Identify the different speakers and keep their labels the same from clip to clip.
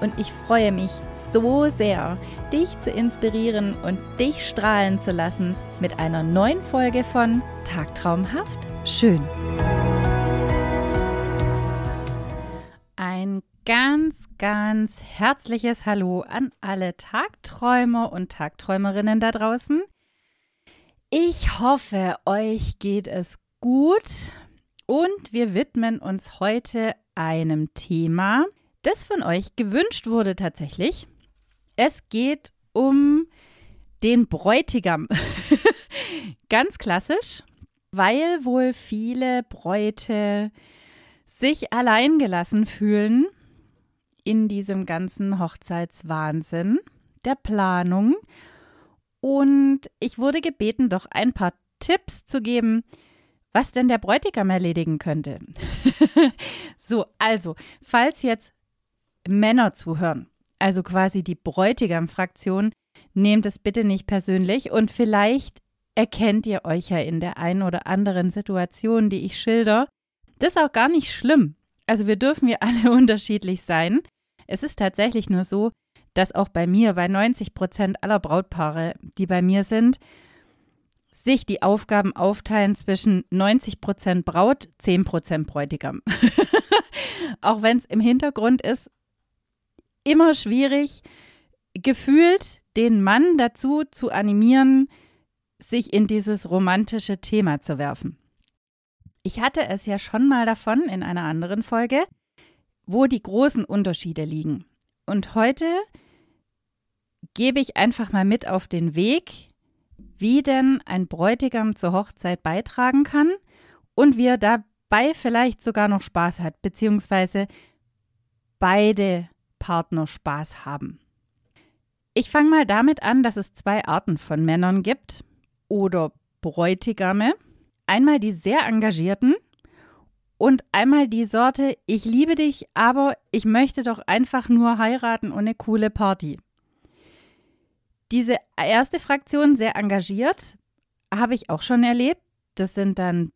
Speaker 1: und ich freue mich so sehr, dich zu inspirieren und dich strahlen zu lassen mit einer neuen Folge von Tagtraumhaft schön. Ein ganz, ganz herzliches Hallo an alle Tagträumer und Tagträumerinnen da draußen. Ich hoffe, euch geht es gut und wir widmen uns heute einem Thema, das von euch gewünscht wurde tatsächlich. Es geht um den Bräutigam. Ganz klassisch, weil wohl viele Bräute sich alleingelassen fühlen in diesem ganzen Hochzeitswahnsinn der Planung. Und ich wurde gebeten, doch ein paar Tipps zu geben, was denn der Bräutigam erledigen könnte. so, also, falls jetzt Männer zuhören, also quasi die Bräutigam-Fraktion, nehmt es bitte nicht persönlich und vielleicht erkennt ihr euch ja in der einen oder anderen Situation, die ich schilder. Das ist auch gar nicht schlimm. Also wir dürfen ja alle unterschiedlich sein. Es ist tatsächlich nur so, dass auch bei mir, bei 90 Prozent aller Brautpaare, die bei mir sind, sich die Aufgaben aufteilen zwischen 90 Prozent Braut, 10 Prozent Bräutigam. auch wenn es im Hintergrund ist, immer schwierig, gefühlt den Mann dazu zu animieren, sich in dieses romantische Thema zu werfen. Ich hatte es ja schon mal davon in einer anderen Folge, wo die großen Unterschiede liegen. Und heute gebe ich einfach mal mit auf den Weg, wie denn ein Bräutigam zur Hochzeit beitragen kann und wie er dabei vielleicht sogar noch Spaß hat, beziehungsweise beide Partner Spaß haben. Ich fange mal damit an, dass es zwei Arten von Männern gibt oder Bräutigame. Einmal die sehr engagierten und einmal die Sorte, ich liebe dich, aber ich möchte doch einfach nur heiraten und eine coole Party. Diese erste Fraktion, sehr engagiert, habe ich auch schon erlebt. Das sind dann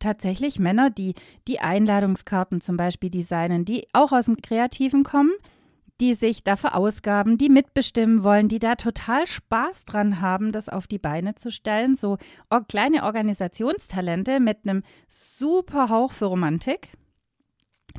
Speaker 1: tatsächlich Männer, die die Einladungskarten zum Beispiel designen, die auch aus dem Kreativen kommen, die sich da verausgaben, die mitbestimmen wollen, die da total Spaß dran haben, das auf die Beine zu stellen. So kleine Organisationstalente mit einem super Hauch für Romantik.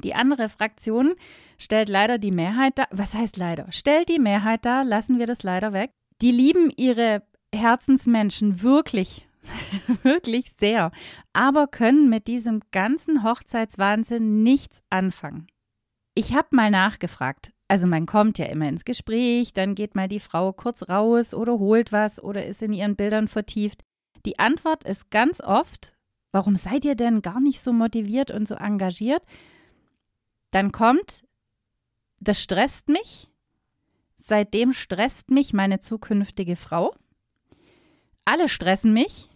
Speaker 1: Die andere Fraktion stellt leider die Mehrheit da. Was heißt leider? Stellt die Mehrheit da, lassen wir das leider weg. Die lieben ihre Herzensmenschen wirklich, wirklich sehr, aber können mit diesem ganzen Hochzeitswahnsinn nichts anfangen. Ich habe mal nachgefragt, also man kommt ja immer ins Gespräch, dann geht mal die Frau kurz raus oder holt was oder ist in ihren Bildern vertieft. Die Antwort ist ganz oft, warum seid ihr denn gar nicht so motiviert und so engagiert? Dann kommt, das stresst mich. Seitdem stresst mich meine zukünftige Frau. Alle stressen mich.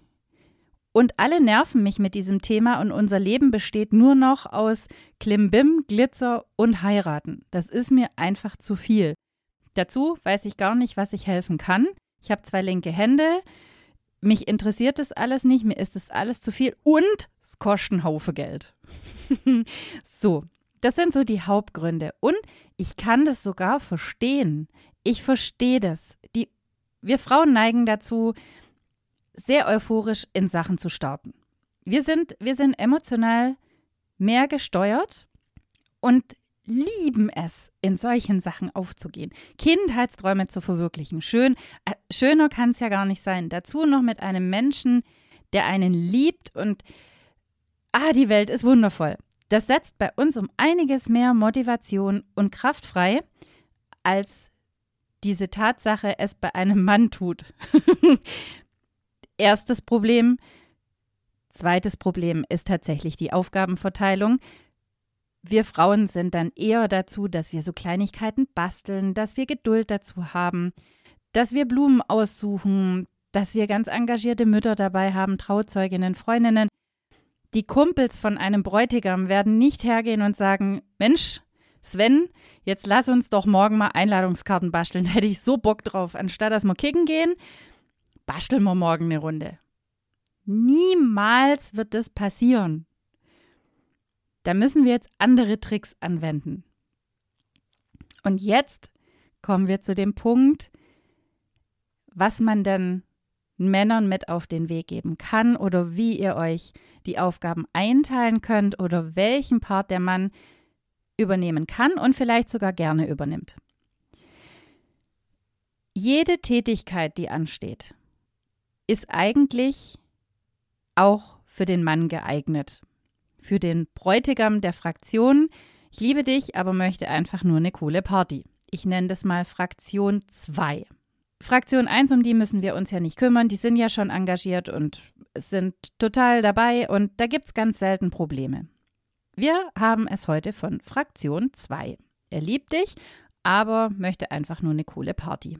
Speaker 1: Und alle nerven mich mit diesem Thema und unser Leben besteht nur noch aus Klimbim, Glitzer und Heiraten. Das ist mir einfach zu viel. Dazu weiß ich gar nicht, was ich helfen kann. Ich habe zwei linke Hände. Mich interessiert das alles nicht, mir ist das alles zu viel und es kostet einen Haufen Geld. so, das sind so die Hauptgründe. Und ich kann das sogar verstehen. Ich verstehe das. Die, wir Frauen neigen dazu, sehr euphorisch in Sachen zu starten. Wir sind, wir sind emotional mehr gesteuert und lieben es, in solchen Sachen aufzugehen, Kindheitsträume zu verwirklichen. Schön, äh, schöner kann es ja gar nicht sein. Dazu noch mit einem Menschen, der einen liebt und ah, die Welt ist wundervoll. Das setzt bei uns um einiges mehr Motivation und Kraft frei, als diese Tatsache es bei einem Mann tut. Erstes Problem. Zweites Problem ist tatsächlich die Aufgabenverteilung. Wir Frauen sind dann eher dazu, dass wir so Kleinigkeiten basteln, dass wir Geduld dazu haben, dass wir Blumen aussuchen, dass wir ganz engagierte Mütter dabei haben, Trauzeuginnen, Freundinnen. Die Kumpels von einem Bräutigam werden nicht hergehen und sagen, Mensch, Sven, jetzt lass uns doch morgen mal Einladungskarten basteln. Hätte ich so Bock drauf. Anstatt dass wir kicken gehen, basteln wir morgen eine Runde. Niemals wird das passieren. Da müssen wir jetzt andere Tricks anwenden. Und jetzt kommen wir zu dem Punkt, was man denn Männern mit auf den Weg geben kann oder wie ihr euch die Aufgaben einteilen könnt oder welchen Part der Mann übernehmen kann und vielleicht sogar gerne übernimmt. Jede Tätigkeit, die ansteht, ist eigentlich auch für den Mann geeignet. Für den Bräutigam der Fraktion, ich liebe dich, aber möchte einfach nur eine coole Party. Ich nenne das mal Fraktion 2. Fraktion 1, um die müssen wir uns ja nicht kümmern, die sind ja schon engagiert und sind total dabei und da gibt es ganz selten Probleme. Wir haben es heute von Fraktion 2. Er liebt dich, aber möchte einfach nur eine coole Party.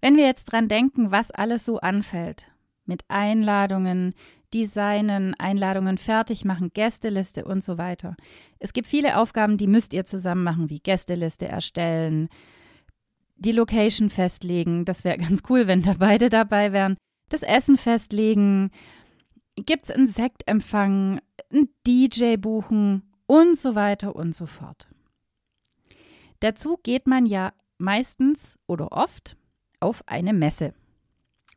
Speaker 1: Wenn wir jetzt dran denken, was alles so anfällt, mit Einladungen, Designen, Einladungen fertig machen, Gästeliste und so weiter. Es gibt viele Aufgaben, die müsst ihr zusammen machen, wie Gästeliste erstellen, die Location festlegen, das wäre ganz cool, wenn da beide dabei wären, das Essen festlegen, gibt es einen Sektempfang, einen DJ buchen und so weiter und so fort. Dazu geht man ja meistens oder oft auf eine Messe.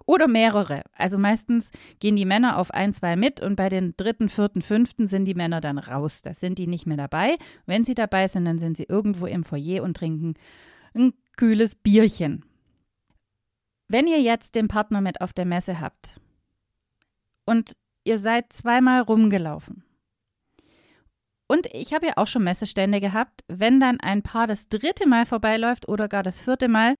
Speaker 1: Oder mehrere. Also meistens gehen die Männer auf ein, zwei mit und bei den dritten, vierten, fünften sind die Männer dann raus. Da sind die nicht mehr dabei. Wenn sie dabei sind, dann sind sie irgendwo im Foyer und trinken ein kühles Bierchen. Wenn ihr jetzt den Partner mit auf der Messe habt und ihr seid zweimal rumgelaufen, und ich habe ja auch schon Messestände gehabt, wenn dann ein Paar das dritte Mal vorbeiläuft oder gar das vierte Mal,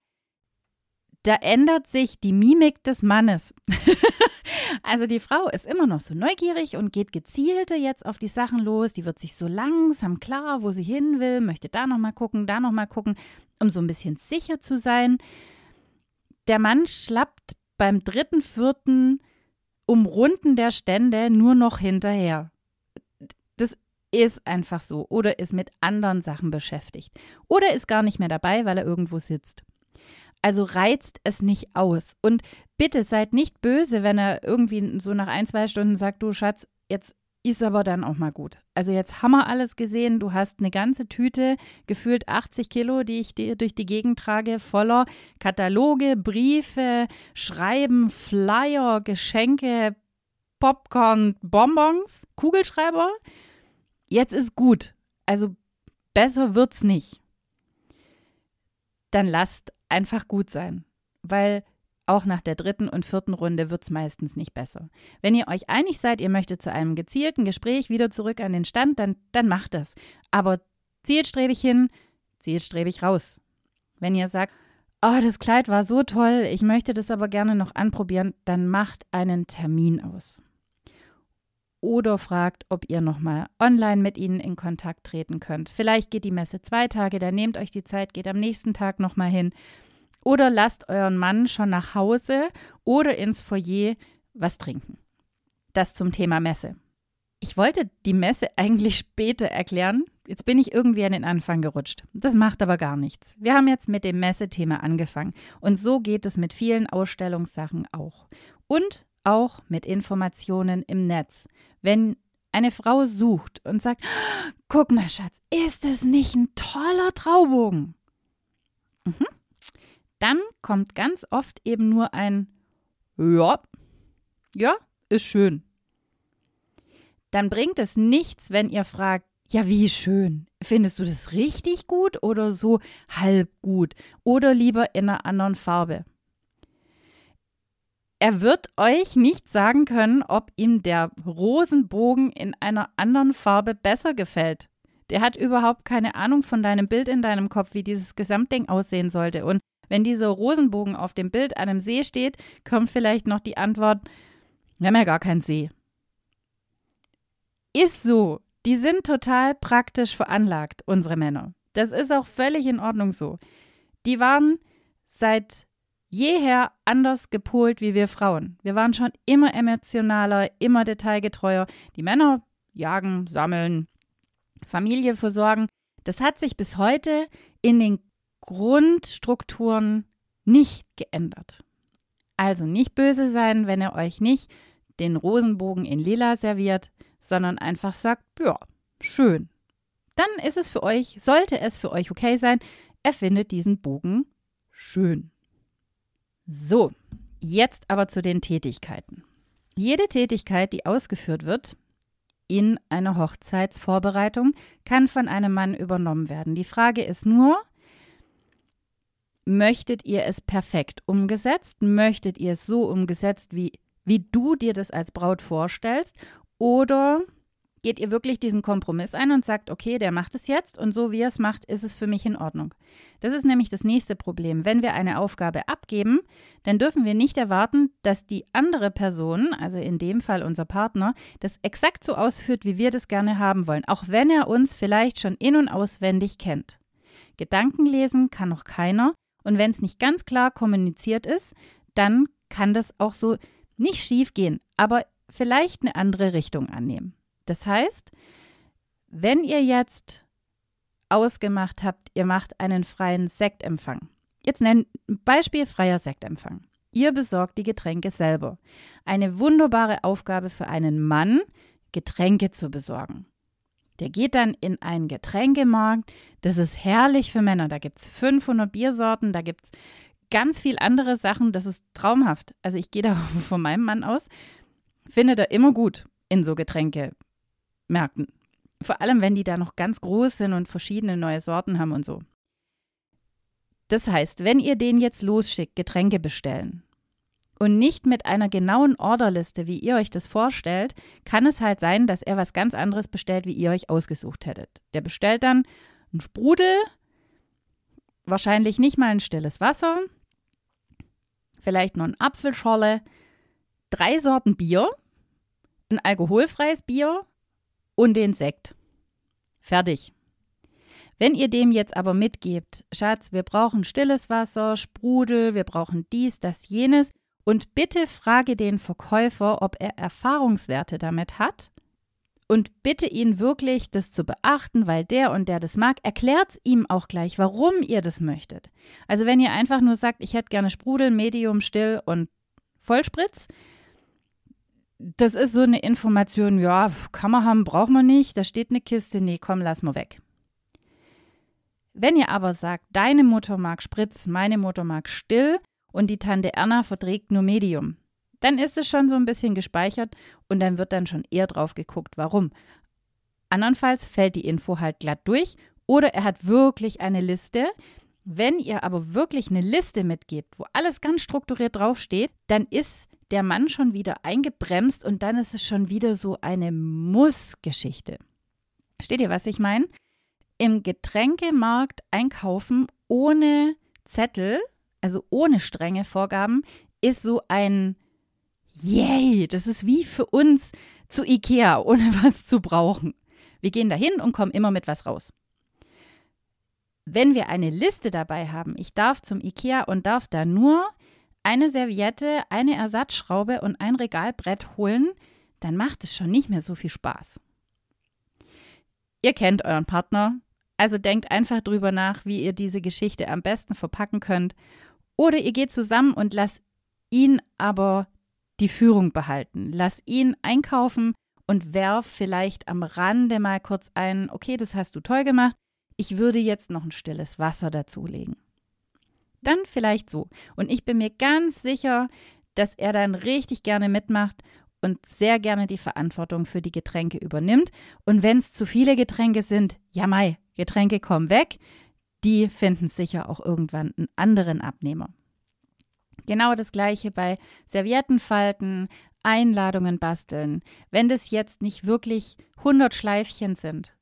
Speaker 1: da ändert sich die Mimik des Mannes. also die Frau ist immer noch so neugierig und geht gezielter jetzt auf die Sachen los. Die wird sich so langsam klar, wo sie hin will, möchte da nochmal gucken, da nochmal gucken, um so ein bisschen sicher zu sein. Der Mann schlappt beim dritten, vierten Umrunden der Stände nur noch hinterher. Das ist einfach so. Oder ist mit anderen Sachen beschäftigt. Oder ist gar nicht mehr dabei, weil er irgendwo sitzt. Also reizt es nicht aus. Und bitte seid nicht böse, wenn er irgendwie so nach ein, zwei Stunden sagt, du Schatz, jetzt ist aber dann auch mal gut. Also jetzt haben wir alles gesehen. Du hast eine ganze Tüte, gefühlt 80 Kilo, die ich dir durch die Gegend trage, voller Kataloge, Briefe, Schreiben, Flyer, Geschenke, Popcorn, Bonbons, Kugelschreiber. Jetzt ist gut. Also besser wird's nicht. Dann lasst einfach gut sein, weil auch nach der dritten und vierten Runde wird es meistens nicht besser. Wenn ihr euch einig seid, ihr möchtet zu einem gezielten Gespräch wieder zurück an den Stand, dann, dann macht das. Aber zielstrebig hin, zielstrebig raus. Wenn ihr sagt, oh, das Kleid war so toll, ich möchte das aber gerne noch anprobieren, dann macht einen Termin aus. Oder fragt, ob ihr nochmal online mit ihnen in Kontakt treten könnt. Vielleicht geht die Messe zwei Tage, dann nehmt euch die Zeit, geht am nächsten Tag nochmal hin oder lasst euren Mann schon nach Hause oder ins Foyer was trinken. Das zum Thema Messe. Ich wollte die Messe eigentlich später erklären. Jetzt bin ich irgendwie an den Anfang gerutscht. Das macht aber gar nichts. Wir haben jetzt mit dem Messethema angefangen. Und so geht es mit vielen Ausstellungssachen auch. Und auch mit Informationen im Netz. Wenn eine Frau sucht und sagt, guck mal, Schatz, ist es nicht ein toller Traubogen? Mhm dann kommt ganz oft eben nur ein Ja, ja, ist schön. Dann bringt es nichts, wenn ihr fragt, ja, wie schön. Findest du das richtig gut oder so halb gut? Oder lieber in einer anderen Farbe? Er wird euch nicht sagen können, ob ihm der Rosenbogen in einer anderen Farbe besser gefällt. Der hat überhaupt keine Ahnung von deinem Bild in deinem Kopf, wie dieses Gesamtding aussehen sollte. Und wenn dieser Rosenbogen auf dem Bild einem See steht, kommt vielleicht noch die Antwort, wir haben ja gar keinen See. Ist so. Die sind total praktisch veranlagt, unsere Männer. Das ist auch völlig in Ordnung so. Die waren seit jeher anders gepolt wie wir Frauen. Wir waren schon immer emotionaler, immer detailgetreuer. Die Männer jagen, sammeln, Familie versorgen. Das hat sich bis heute in den Grundstrukturen nicht geändert. Also nicht böse sein, wenn er euch nicht den Rosenbogen in lila serviert, sondern einfach sagt, ja, schön. Dann ist es für euch, sollte es für euch okay sein, er findet diesen Bogen schön. So, jetzt aber zu den Tätigkeiten. Jede Tätigkeit, die ausgeführt wird in einer Hochzeitsvorbereitung, kann von einem Mann übernommen werden. Die Frage ist nur, möchtet ihr es perfekt umgesetzt? Möchtet ihr es so umgesetzt, wie, wie du dir das als Braut vorstellst? Oder geht ihr wirklich diesen Kompromiss ein und sagt, okay, der macht es jetzt und so wie er es macht, ist es für mich in Ordnung. Das ist nämlich das nächste Problem. Wenn wir eine Aufgabe abgeben, dann dürfen wir nicht erwarten, dass die andere Person, also in dem Fall unser Partner, das exakt so ausführt, wie wir das gerne haben wollen, auch wenn er uns vielleicht schon in und auswendig kennt. Gedanken lesen kann noch keiner und wenn es nicht ganz klar kommuniziert ist, dann kann das auch so nicht schief gehen, aber vielleicht eine andere Richtung annehmen. Das heißt, wenn ihr jetzt ausgemacht habt, ihr macht einen freien Sektempfang. Jetzt nennt Beispiel freier Sektempfang. Ihr besorgt die Getränke selber. Eine wunderbare Aufgabe für einen Mann, Getränke zu besorgen. Der geht dann in einen Getränkemarkt. Das ist herrlich für Männer. Da gibt es 500 Biersorten, da gibt es ganz viel andere Sachen. Das ist traumhaft. Also ich gehe da von meinem Mann aus. Findet er immer gut in so Getränke Märkten. Vor allem, wenn die da noch ganz groß sind und verschiedene neue Sorten haben und so. Das heißt, wenn ihr den jetzt losschickt, Getränke bestellen und nicht mit einer genauen Orderliste, wie ihr euch das vorstellt, kann es halt sein, dass er was ganz anderes bestellt, wie ihr euch ausgesucht hättet. Der bestellt dann einen Sprudel, wahrscheinlich nicht mal ein stilles Wasser, vielleicht noch ein Apfelschorle, drei Sorten Bier, ein alkoholfreies Bier und den Sekt. Fertig. Wenn ihr dem jetzt aber mitgebt, Schatz, wir brauchen stilles Wasser, Sprudel, wir brauchen dies, das, jenes, und bitte frage den Verkäufer, ob er Erfahrungswerte damit hat. Und bitte ihn wirklich, das zu beachten, weil der und der das mag. Erklärt ihm auch gleich, warum ihr das möchtet. Also wenn ihr einfach nur sagt, ich hätte gerne Sprudel, Medium, Still und Vollspritz, das ist so eine Information, ja, kann man haben, braucht man nicht, da steht eine Kiste, nee, komm, lass mal weg. Wenn ihr aber sagt, deine Mutter mag Spritz, meine Mutter mag still und die Tante Erna verträgt nur Medium, dann ist es schon so ein bisschen gespeichert und dann wird dann schon eher drauf geguckt, warum. Andernfalls fällt die Info halt glatt durch oder er hat wirklich eine Liste. Wenn ihr aber wirklich eine Liste mitgebt, wo alles ganz strukturiert draufsteht, dann ist der Mann schon wieder eingebremst und dann ist es schon wieder so eine Muss-Geschichte. Steht ihr, was ich meine? Im Getränkemarkt einkaufen ohne Zettel, also ohne strenge Vorgaben, ist so ein Yay, das ist wie für uns zu Ikea, ohne was zu brauchen. Wir gehen dahin und kommen immer mit was raus. Wenn wir eine Liste dabei haben, ich darf zum Ikea und darf da nur eine Serviette, eine Ersatzschraube und ein Regalbrett holen, dann macht es schon nicht mehr so viel Spaß. Ihr kennt euren Partner, also denkt einfach drüber nach, wie ihr diese Geschichte am besten verpacken könnt. Oder ihr geht zusammen und lasst ihn aber die Führung behalten. Lass ihn einkaufen und werf vielleicht am Rande mal kurz ein, okay, das hast du toll gemacht, ich würde jetzt noch ein stilles Wasser dazulegen. Dann vielleicht so. Und ich bin mir ganz sicher, dass er dann richtig gerne mitmacht und sehr gerne die Verantwortung für die Getränke übernimmt. Und wenn es zu viele Getränke sind, ja mai, Getränke kommen weg, die finden sicher auch irgendwann einen anderen Abnehmer. Genau das gleiche bei Serviettenfalten, Einladungen basteln. Wenn das jetzt nicht wirklich 100 Schleifchen sind,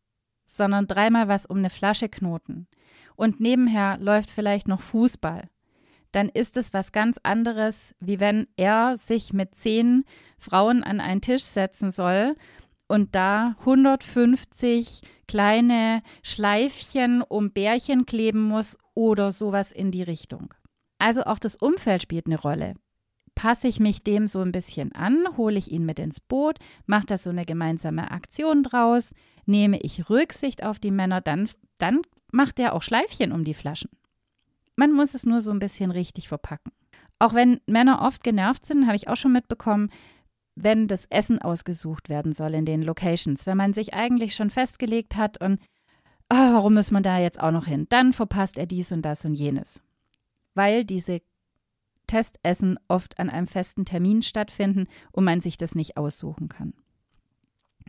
Speaker 1: sondern dreimal was um eine Flasche knoten, und nebenher läuft vielleicht noch Fußball, dann ist es was ganz anderes, wie wenn er sich mit zehn Frauen an einen Tisch setzen soll und da 150 kleine Schleifchen um Bärchen kleben muss oder sowas in die Richtung. Also auch das Umfeld spielt eine Rolle. Passe ich mich dem so ein bisschen an, hole ich ihn mit ins Boot, mache da so eine gemeinsame Aktion draus, nehme ich Rücksicht auf die Männer, dann, dann macht er auch Schleifchen um die Flaschen. Man muss es nur so ein bisschen richtig verpacken. Auch wenn Männer oft genervt sind, habe ich auch schon mitbekommen, wenn das Essen ausgesucht werden soll in den Locations, wenn man sich eigentlich schon festgelegt hat und oh, warum muss man da jetzt auch noch hin? Dann verpasst er dies und das und jenes. Weil diese Testessen oft an einem festen Termin stattfinden und man sich das nicht aussuchen kann.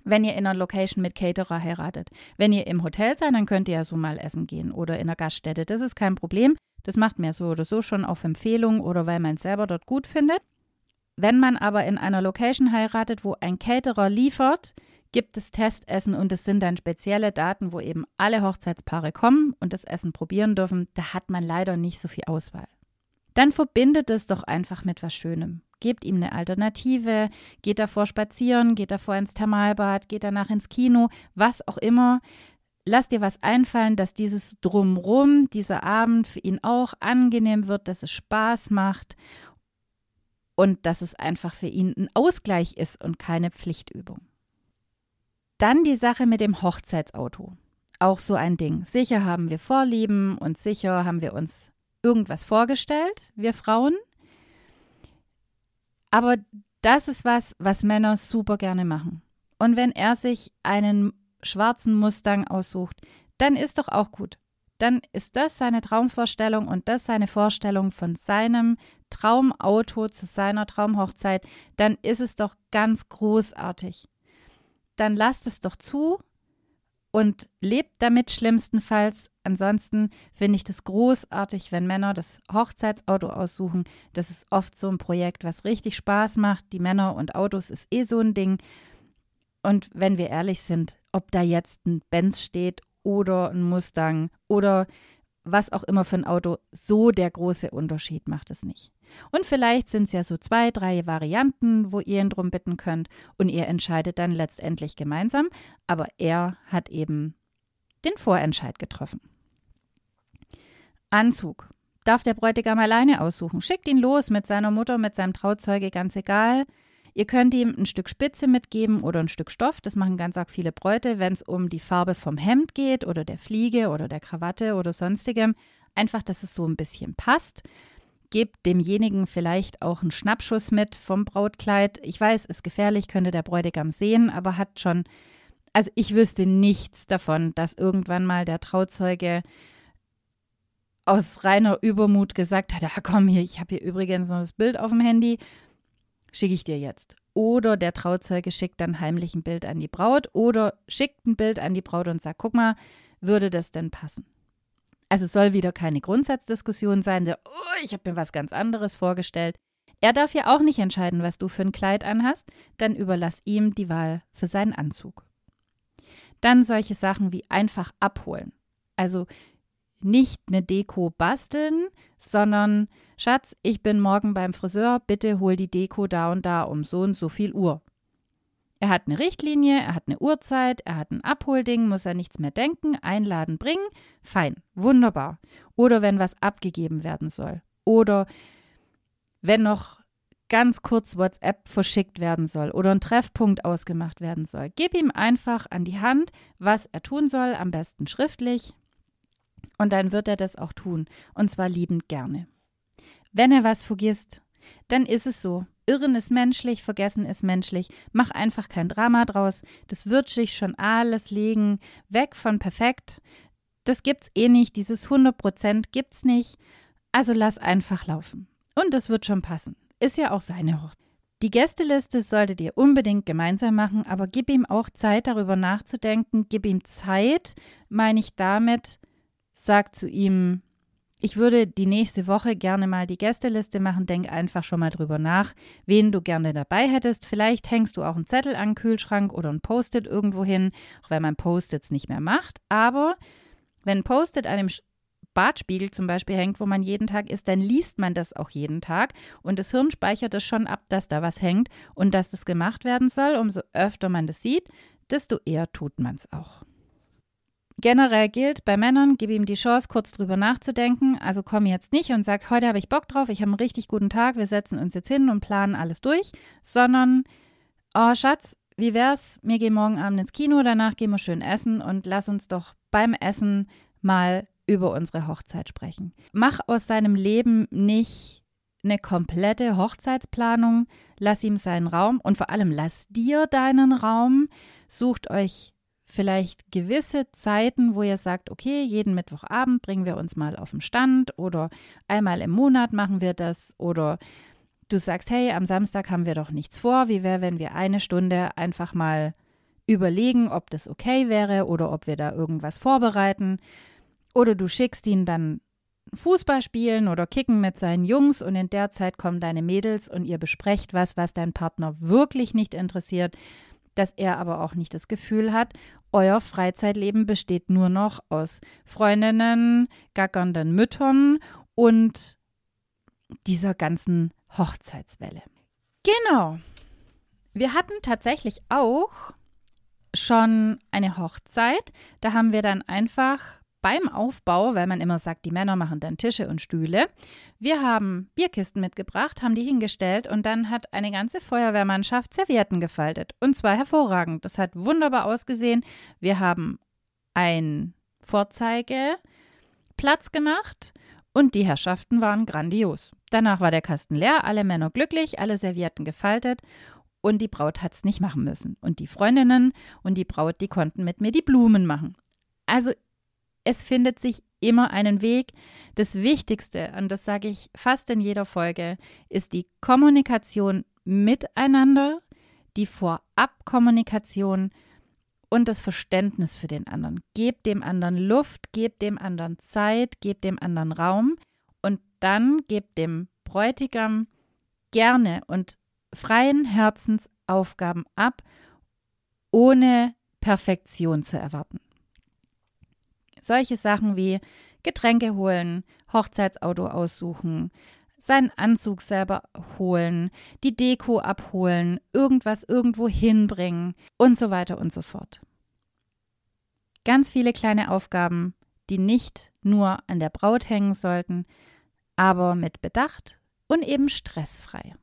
Speaker 1: Wenn ihr in einer Location mit Caterer heiratet. Wenn ihr im Hotel seid, dann könnt ihr ja so mal essen gehen oder in einer Gaststätte. Das ist kein Problem. Das macht mir so oder so schon auf Empfehlung oder weil man es selber dort gut findet. Wenn man aber in einer Location heiratet, wo ein Caterer liefert, gibt es Testessen und es sind dann spezielle Daten, wo eben alle Hochzeitspaare kommen und das Essen probieren dürfen. Da hat man leider nicht so viel Auswahl. Dann verbindet es doch einfach mit was Schönem. Gebt ihm eine Alternative, geht davor spazieren, geht davor ins Thermalbad, geht danach ins Kino, was auch immer. Lass dir was einfallen, dass dieses Drumrum, dieser Abend für ihn auch angenehm wird, dass es Spaß macht und dass es einfach für ihn ein Ausgleich ist und keine Pflichtübung. Dann die Sache mit dem Hochzeitsauto. Auch so ein Ding. Sicher haben wir Vorlieben und sicher haben wir uns irgendwas vorgestellt, wir Frauen. Aber das ist was, was Männer super gerne machen. Und wenn er sich einen schwarzen Mustang aussucht, dann ist doch auch gut. Dann ist das seine Traumvorstellung und das seine Vorstellung von seinem Traumauto zu seiner Traumhochzeit, dann ist es doch ganz großartig. Dann lasst es doch zu und lebt damit schlimmstenfalls. Ansonsten finde ich das großartig, wenn Männer das Hochzeitsauto aussuchen. Das ist oft so ein Projekt, was richtig Spaß macht. Die Männer und Autos ist eh so ein Ding. Und wenn wir ehrlich sind, ob da jetzt ein Benz steht oder ein Mustang oder was auch immer für ein Auto, so der große Unterschied macht es nicht. Und vielleicht sind es ja so zwei, drei Varianten, wo ihr ihn drum bitten könnt und ihr entscheidet dann letztendlich gemeinsam, aber er hat eben den Vorentscheid getroffen. Anzug. Darf der Bräutigam alleine aussuchen. Schickt ihn los mit seiner Mutter, mit seinem Trauzeuge, ganz egal. Ihr könnt ihm ein Stück Spitze mitgeben oder ein Stück Stoff. Das machen ganz arg viele Bräute, wenn es um die Farbe vom Hemd geht oder der Fliege oder der Krawatte oder sonstigem. Einfach, dass es so ein bisschen passt. Gebt demjenigen vielleicht auch einen Schnappschuss mit vom Brautkleid. Ich weiß, ist gefährlich, könnte der Bräutigam sehen, aber hat schon. Also ich wüsste nichts davon, dass irgendwann mal der Trauzeuge aus reiner Übermut gesagt hat, ja komm hier, ich habe hier übrigens noch das Bild auf dem Handy schicke ich dir jetzt. Oder der Trauzeuge schickt dann heimlich ein Bild an die Braut oder schickt ein Bild an die Braut und sagt, guck mal, würde das denn passen? Also es soll wieder keine Grundsatzdiskussion sein, so, oh, ich habe mir was ganz anderes vorgestellt. Er darf ja auch nicht entscheiden, was du für ein Kleid anhast, dann überlass ihm die Wahl für seinen Anzug. Dann solche Sachen wie einfach abholen. Also nicht eine Deko basteln, sondern Schatz, ich bin morgen beim Friseur, bitte hol die Deko da und da um so und so viel Uhr. Er hat eine Richtlinie, er hat eine Uhrzeit, er hat ein Abholding, muss er nichts mehr denken, einladen, bringen, fein, wunderbar. Oder wenn was abgegeben werden soll. Oder wenn noch ganz kurz WhatsApp verschickt werden soll oder ein Treffpunkt ausgemacht werden soll. Gib ihm einfach an die Hand, was er tun soll, am besten schriftlich, und dann wird er das auch tun, und zwar liebend gerne. Wenn er was vergisst, dann ist es so. Irren ist menschlich, vergessen ist menschlich. Mach einfach kein Drama draus. Das wird sich schon alles legen. Weg von perfekt. Das gibt's eh nicht. Dieses 100% gibt's nicht. Also lass einfach laufen. Und das wird schon passen. Ist ja auch seine Hochzeit. Die Gästeliste solltet ihr unbedingt gemeinsam machen, aber gib ihm auch Zeit, darüber nachzudenken. Gib ihm Zeit, meine ich damit, Sag zu ihm, ich würde die nächste Woche gerne mal die Gästeliste machen. Denk einfach schon mal drüber nach, wen du gerne dabei hättest. Vielleicht hängst du auch einen Zettel an den Kühlschrank oder ein Post-it irgendwo hin, auch wenn man Post-its nicht mehr macht. Aber wenn ein Post-it an dem Badspiegel zum Beispiel hängt, wo man jeden Tag ist, dann liest man das auch jeden Tag. Und das Hirn speichert es schon ab, dass da was hängt und dass das gemacht werden soll. Umso öfter man das sieht, desto eher tut man es auch. Generell gilt bei Männern, gib ihm die Chance, kurz drüber nachzudenken. Also komm jetzt nicht und sag, heute habe ich Bock drauf, ich habe einen richtig guten Tag, wir setzen uns jetzt hin und planen alles durch, sondern, oh Schatz, wie wär's? Wir gehen morgen Abend ins Kino, danach gehen wir schön essen und lass uns doch beim Essen mal über unsere Hochzeit sprechen. Mach aus seinem Leben nicht eine komplette Hochzeitsplanung, lass ihm seinen Raum und vor allem lass dir deinen Raum, sucht euch vielleicht gewisse Zeiten, wo ihr sagt, okay, jeden Mittwochabend bringen wir uns mal auf den Stand oder einmal im Monat machen wir das oder du sagst, hey, am Samstag haben wir doch nichts vor, wie wäre, wenn wir eine Stunde einfach mal überlegen, ob das okay wäre oder ob wir da irgendwas vorbereiten. Oder du schickst ihn dann Fußball spielen oder kicken mit seinen Jungs und in der Zeit kommen deine Mädels und ihr besprecht was, was dein Partner wirklich nicht interessiert dass er aber auch nicht das Gefühl hat, euer Freizeitleben besteht nur noch aus Freundinnen, gackernden Müttern und dieser ganzen Hochzeitswelle. Genau. Wir hatten tatsächlich auch schon eine Hochzeit. Da haben wir dann einfach beim Aufbau, weil man immer sagt, die Männer machen dann Tische und Stühle. Wir haben Bierkisten mitgebracht, haben die hingestellt und dann hat eine ganze Feuerwehrmannschaft Servietten gefaltet. Und zwar hervorragend. Das hat wunderbar ausgesehen. Wir haben ein Vorzeigeplatz gemacht und die Herrschaften waren grandios. Danach war der Kasten leer, alle Männer glücklich, alle Servietten gefaltet und die Braut hat es nicht machen müssen. Und die Freundinnen und die Braut, die konnten mit mir die Blumen machen. Also es findet sich immer einen Weg. Das Wichtigste, und das sage ich fast in jeder Folge, ist die Kommunikation miteinander, die Vorabkommunikation und das Verständnis für den anderen. Gebt dem anderen Luft, gebt dem anderen Zeit, gebt dem anderen Raum und dann gebt dem Bräutigam gerne und freien Herzens Aufgaben ab, ohne Perfektion zu erwarten. Solche Sachen wie Getränke holen, Hochzeitsauto aussuchen, seinen Anzug selber holen, die Deko abholen, irgendwas irgendwo hinbringen und so weiter und so fort. Ganz viele kleine Aufgaben, die nicht nur an der Braut hängen sollten, aber mit Bedacht und eben stressfrei.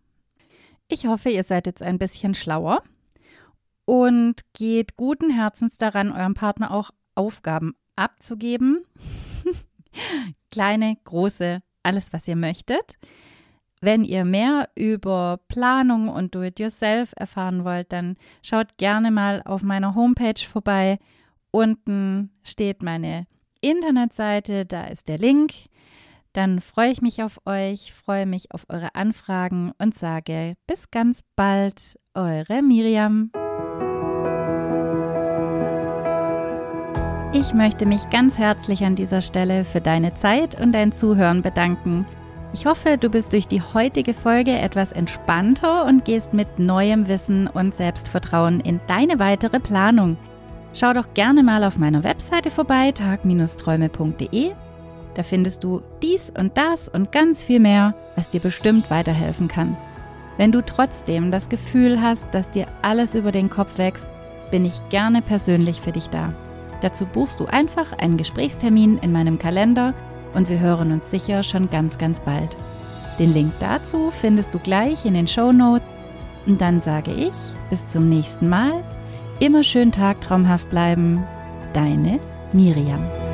Speaker 1: Ich hoffe, ihr seid jetzt ein bisschen schlauer und geht guten Herzens daran, eurem Partner auch Aufgaben abzugeben. Kleine, große, alles, was ihr möchtet. Wenn ihr mehr über Planung und Do-it-yourself erfahren wollt, dann schaut gerne mal auf meiner Homepage vorbei. Unten steht meine Internetseite, da ist der Link. Dann freue ich mich auf euch, freue mich auf eure Anfragen und sage bis ganz bald, eure Miriam. Ich möchte mich ganz herzlich an dieser Stelle für deine Zeit und dein Zuhören bedanken. Ich hoffe, du bist durch die heutige Folge etwas entspannter und gehst mit neuem Wissen und Selbstvertrauen in deine weitere Planung. Schau doch gerne mal auf meiner Webseite vorbei, tag-träume.de. Da findest du dies und das und ganz viel mehr, was dir bestimmt weiterhelfen kann. Wenn du trotzdem das Gefühl hast, dass dir alles über den Kopf wächst, bin ich gerne persönlich für dich da. Dazu buchst du einfach einen Gesprächstermin in meinem Kalender und wir hören uns sicher schon ganz, ganz bald. Den Link dazu findest du gleich in den Show Notes. Und dann sage ich bis zum nächsten Mal. Immer schön tagtraumhaft bleiben. Deine Miriam.